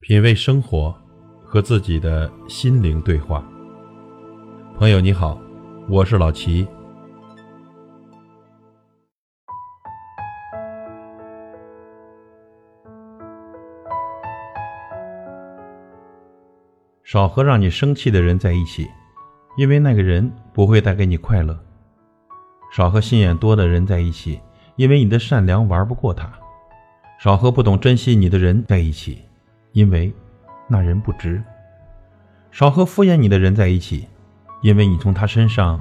品味生活，和自己的心灵对话。朋友你好，我是老齐。少和让你生气的人在一起，因为那个人不会带给你快乐；少和心眼多的人在一起，因为你的善良玩不过他；少和不懂珍惜你的人在一起。因为那人不值，少和敷衍你的人在一起，因为你从他身上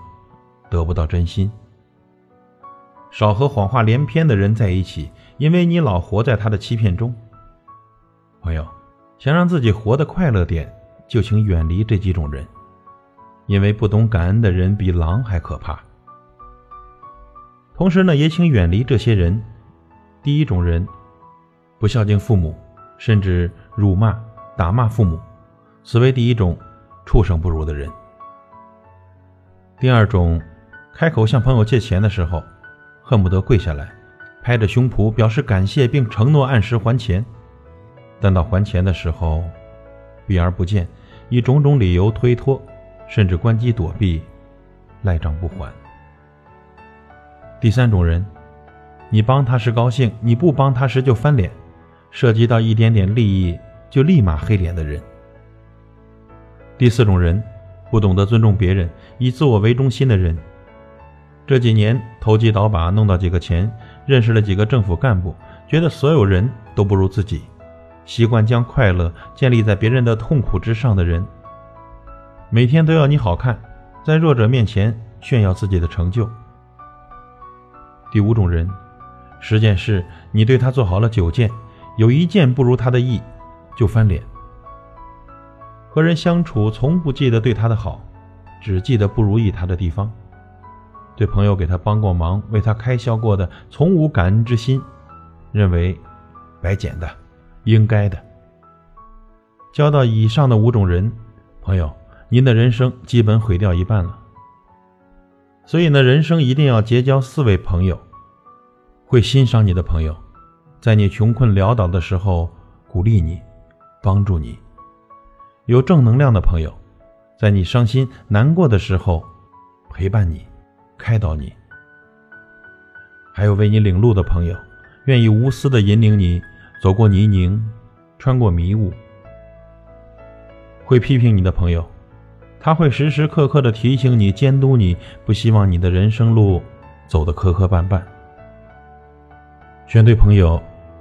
得不到真心；少和谎话连篇的人在一起，因为你老活在他的欺骗中。朋友，想让自己活得快乐点，就请远离这几种人，因为不懂感恩的人比狼还可怕。同时呢，也请远离这些人。第一种人，不孝敬父母。甚至辱骂、打骂父母，此为第一种畜生不如的人。第二种，开口向朋友借钱的时候，恨不得跪下来，拍着胸脯表示感谢，并承诺按时还钱，但到还钱的时候，避而不见，以种种理由推脱，甚至关机躲避，赖账不还。第三种人，你帮他时高兴，你不帮他时就翻脸。涉及到一点点利益就立马黑脸的人。第四种人，不懂得尊重别人，以自我为中心的人。这几年投机倒把，弄到几个钱，认识了几个政府干部，觉得所有人都不如自己，习惯将快乐建立在别人的痛苦之上的人。每天都要你好看，在弱者面前炫耀自己的成就。第五种人，十件事你对他做好了九件。有一件不如他的意，就翻脸。和人相处，从不记得对他的好，只记得不如意他的地方。对朋友给他帮过忙、为他开销过的，从无感恩之心，认为白捡的、应该的。交到以上的五种人，朋友，您的人生基本毁掉一半了。所以呢，人生一定要结交四位朋友，会欣赏你的朋友。在你穷困潦倒的时候，鼓励你，帮助你；有正能量的朋友，在你伤心难过的时候，陪伴你，开导你；还有为你领路的朋友，愿意无私的引领你走过泥泞，穿过迷雾；会批评你的朋友，他会时时刻刻的提醒你、监督你，不希望你的人生路走得磕磕绊绊。选对朋友。